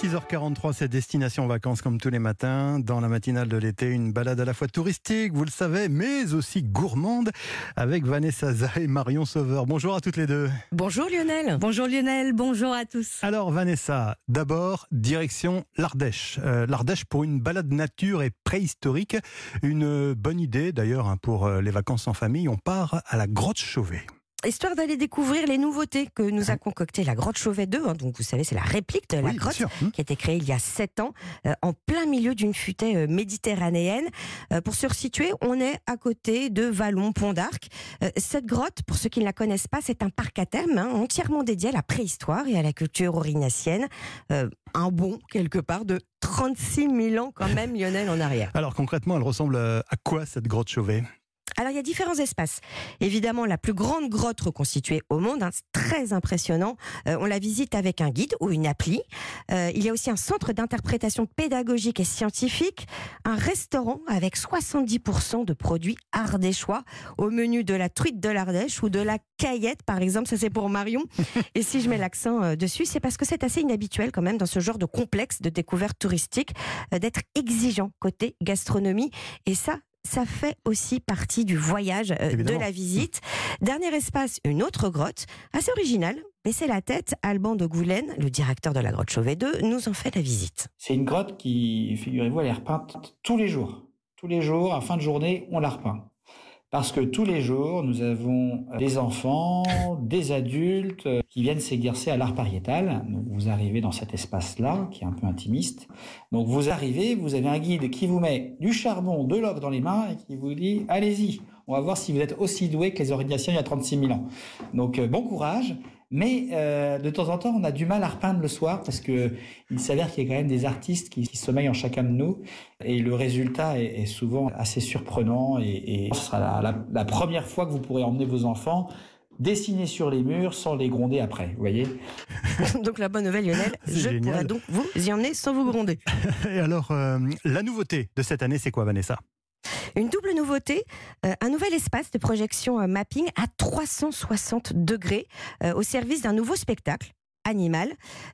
6h43, c'est Destination Vacances comme tous les matins. Dans la matinale de l'été, une balade à la fois touristique, vous le savez, mais aussi gourmande avec Vanessa Zah et Marion Sauveur. Bonjour à toutes les deux. Bonjour Lionel. Bonjour Lionel, bonjour à tous. Alors Vanessa, d'abord, direction l'Ardèche. Euh, L'Ardèche pour une balade nature et préhistorique. Une bonne idée d'ailleurs hein, pour euh, les vacances en famille. On part à la grotte Chauvet histoire d'aller découvrir les nouveautés que nous a concocté la grotte Chauvet 2. Hein. donc, vous savez, c'est la réplique de la grotte mmh. qui a été créée il y a 7 ans, euh, en plein milieu d'une futaie euh, méditerranéenne. Euh, pour se resituer, on est à côté de Vallon, Pont d'Arc. cette grotte, pour ceux qui ne la connaissent pas, c'est un parc à thème hein, entièrement dédié à la préhistoire et à la culture aurignacienne. un bon, quelque part, de 36 000 ans quand même, Lionel, en arrière. Alors concrètement, elle ressemble à quoi cette grotte Chauvet? Alors il y a différents espaces. Évidemment, la plus grande grotte reconstituée au monde, hein, très impressionnant. Euh, on la visite avec un guide ou une appli. Euh, il y a aussi un centre d'interprétation pédagogique et scientifique, un restaurant avec 70% de produits ardéchois au menu de la truite de l'Ardèche ou de la caillette, par exemple. Ça c'est pour Marion. Et si je mets l'accent euh, dessus, c'est parce que c'est assez inhabituel quand même dans ce genre de complexe de découverte touristique d'être exigeant côté gastronomie. Et ça, ça fait aussi partie du voyage, euh, de la visite. Dernier espace, une autre grotte, assez originale. Baissez la tête, Alban de Goulaine, le directeur de la grotte Chauvet 2, nous en fait la visite. C'est une grotte qui, figurez-vous, elle est repeinte tous les jours. Tous les jours, à fin de journée, on la repeint. Parce que tous les jours, nous avons des enfants, des adultes euh, qui viennent s'exercer à l'art pariétal. Donc vous arrivez dans cet espace-là, qui est un peu intimiste. Donc vous arrivez, vous avez un guide qui vous met du charbon, de l'or dans les mains et qui vous dit allez-y, on va voir si vous êtes aussi doué que les organisations il y a 36 000 ans. Donc euh, bon courage. Mais euh, de temps en temps, on a du mal à repeindre le soir parce que il s'avère qu'il y a quand même des artistes qui, sommeillent en chacun de nous et le résultat est, souvent assez surprenant et, et ce sera la, première fois que vous pourrez emmener vos enfants dessiner sur les murs sans les gronder après, vous voyez Donc la bonne nouvelle Lionel, je pourrais donc vous y emmener sans vous gronder. Et alors, euh, la nouveauté de cette année, c'est quoi Vanessa? Une double nouveauté, euh, un nouvel espace de projection euh, mapping à 360 degrés euh, au service d'un nouveau spectacle animal.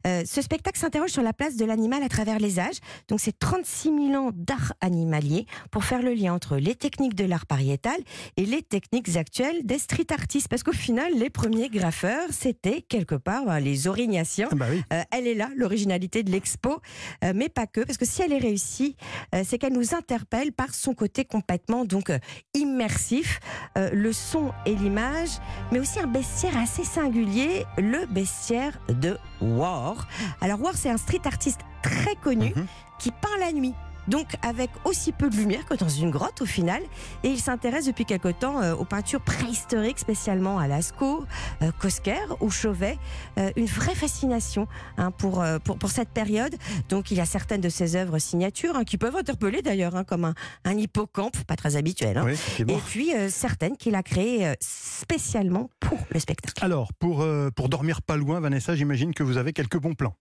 Euh, ce spectacle s'interroge sur la place de l'animal à travers les âges. Donc c'est 36 000 ans d'art animalier pour faire le lien entre les techniques de l'art pariétal et les techniques actuelles des street artistes. Parce qu'au final, les premiers graffeurs, c'était quelque part ben, les Aurignaciens. Bah euh, elle est là, l'originalité de l'expo, euh, mais pas que. Parce que si elle est réussie, c'est qu'elle nous interpelle par son côté complètement donc immersif, le son et l'image, mais aussi un bestiaire assez singulier, le bestiaire de de War. Alors War, c'est un street artiste très connu mhm. qui peint la nuit donc avec aussi peu de lumière que dans une grotte au final. Et il s'intéresse depuis quelque temps euh, aux peintures préhistoriques, spécialement à Lascaux, euh, Cosquer ou Chauvet. Euh, une vraie fascination hein, pour, pour, pour, cette période. Donc il y a certaines de ses œuvres signatures hein, qui peuvent interpeller d'ailleurs, hein, comme un, un, hippocampe, pas très habituel. Hein. Et puis certaines qu'il a créées spécialement pour le spectacle. Alors, pour, pour dormir pas loin, Vanessa, j'imagine que vous avez quelques bons plans.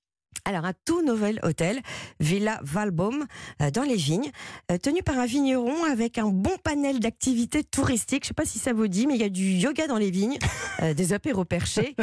Alors, un tout nouvel hôtel, Villa Valbaum, euh, dans les vignes, euh, tenu par un vigneron avec un bon panel d'activités touristiques. Je ne sais pas si ça vous dit, mais il y a du yoga dans les vignes, euh, des apéros perchés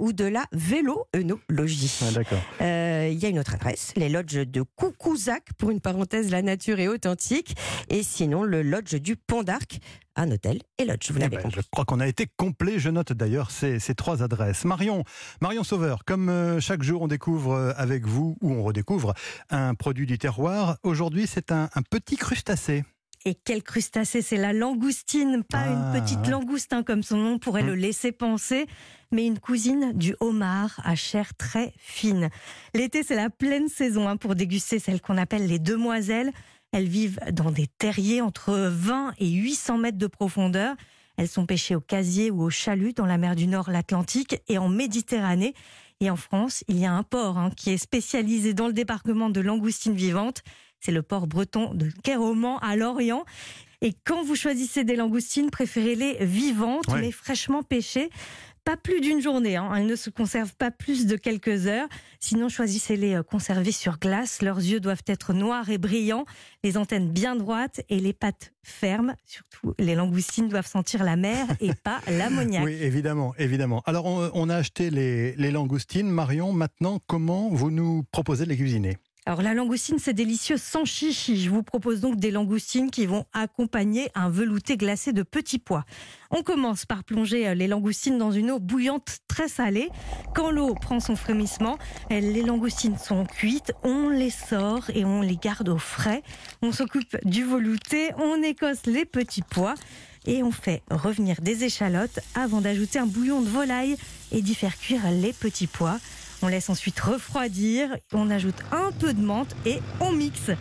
ou de la vélo-œnologie. Ah, d'accord. Il y a une autre adresse, les lodges de Coucouzac, pour une parenthèse, la nature est authentique. Et sinon, le lodge du Pont d'Arc, un hôtel et lodge. Vous eh l'avez ben, Je crois qu'on a été complet. Je note d'ailleurs ces, ces, trois adresses. Marion, Marion Sauveur, comme euh, chaque jour on découvre euh, avec vous ou on redécouvre un produit du terroir, aujourd'hui c'est un, petit crustacé. Et quel crustacé C'est la langoustine, pas une ah, petite langouste hein, comme son nom pourrait hum. le laisser penser, mais une cousine du homard à chair très fine. L'été, c'est la pleine saison hein, pour déguster celle qu'on appelle les demoiselles. Elles vivent dans des terriers entre 20 et 800 mètres de profondeur. Elles sont pêchées au casier ou au chalut dans la mer du Nord, l'Atlantique et en Méditerranée. Et en France, il y a un port hein, qui est spécialisé dans le débarquement de langoustines vivantes. C'est le port breton de Kéroman à Lorient. Et quand vous choisissez des langoustines, préférez-les vivantes, mais fraîchement pêchées pas plus d'une journée. Hein. Elles ne se conservent pas plus de quelques heures. Sinon, choisissez-les euh, conserver sur glace. Leurs yeux doivent être noirs et brillants, les antennes bien droites et les pattes fermes. Surtout, les langoustines doivent sentir la mer et pas l'ammoniac. Oui, évidemment, évidemment. Alors, on, a acheté les, les langoustines. Marion, maintenant, comment vous nous proposez de les cuisiner? Alors la langoustine, c'est délicieux sans chichi. Je vous propose donc des langoustines qui vont accompagner un velouté glacé de petits pois. On commence par plonger euh, les langoustines dans une eau bouillante très salée. Quand l'eau prend son frémissement, les langoustines sont cuites, on les sort et on les garde au frais. On s'occupe du velouté, on écosse les petits pois et on fait revenir des échalotes avant d'ajouter un bouillon de volaille et d'y faire cuire les petits pois. On laisse ensuite refroidir, on ajoute un peu de menthe et on mixe.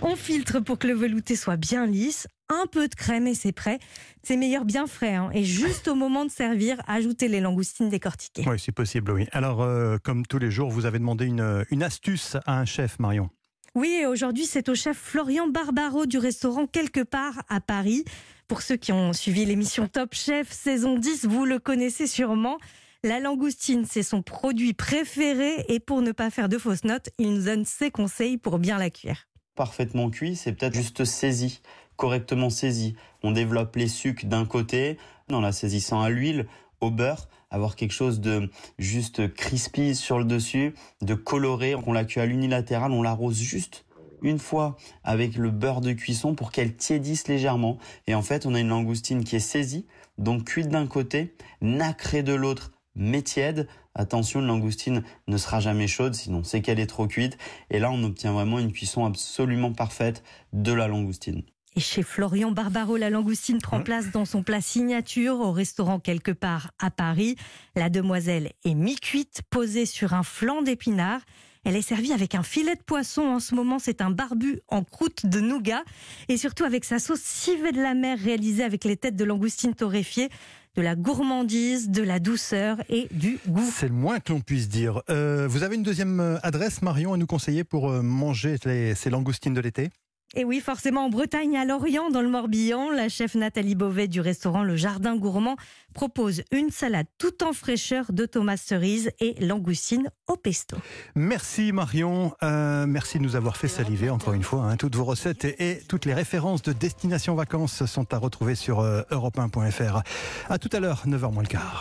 On filtre pour que le velouté soit bien lisse, un peu de crème et c'est prêt. C'est meilleur bien frais. Hein. Et juste au moment de servir, ajoutez les langoustines décortiquées. Oui, c'est possible, oui. Alors, euh, comme tous les jours, vous avez demandé une, une astuce à un chef, Marion. Oui, aujourd'hui, c'est au chef Florian Barbaro du restaurant Quelque part à Paris. Pour ceux qui ont suivi l'émission Top Chef saison 10, vous le connaissez sûrement. La langoustine, c'est son produit préféré et pour ne pas faire de fausses notes, il nous donne ses conseils pour bien la cuire. Parfaitement cuit, c'est peut-être juste saisi, correctement saisi. On développe les sucs d'un côté, en la saisissant à l'huile, au beurre, avoir quelque chose de juste crispy sur le dessus, de coloré. On la cuit à l'unilatéral, on l'arrose juste une fois avec le beurre de cuisson pour qu'elle tiédisse légèrement. Et en fait, on a une langoustine qui est saisie, donc cuite d'un côté, nacrée de l'autre, mais tiède. Attention, une langoustine ne sera jamais chaude, sinon c'est qu'elle est trop cuite. Et là, on obtient vraiment une cuisson absolument parfaite de la langoustine. Et chez Florian Barbaro, la langoustine prend hein place dans son plat signature au restaurant quelque part à Paris. La demoiselle est mi-cuite, posée sur un flanc d'épinards. Elle est servie avec un filet de poisson. En ce moment, c'est un barbu en croûte de nougat. Et surtout avec sa sauce civet de la mer réalisée avec les têtes de langoustine torréfiées de la gourmandise, de la douceur et du goût. C'est le moins que l'on puisse dire. Euh, vous avez une deuxième euh, adresse, Marion, à nous conseiller pour euh, manger ces langoustines de l'été? Et oui, forcément en Bretagne, à Lorient, dans le Morbihan, la chef Nathalie Beauvais du restaurant Le Jardin Gourmand propose une salade tout en fraîcheur de tomates cerises et langoustines au pesto. Merci Marion, euh, merci de nous avoir fait saliver encore une fois. Hein. Toutes vos recettes et, toutes les références de Destination Vacances sont à retrouver sur euh, europe1.fr. À tout à l'heure, 9h moins le quart.